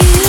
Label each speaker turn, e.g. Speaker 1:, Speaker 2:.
Speaker 1: you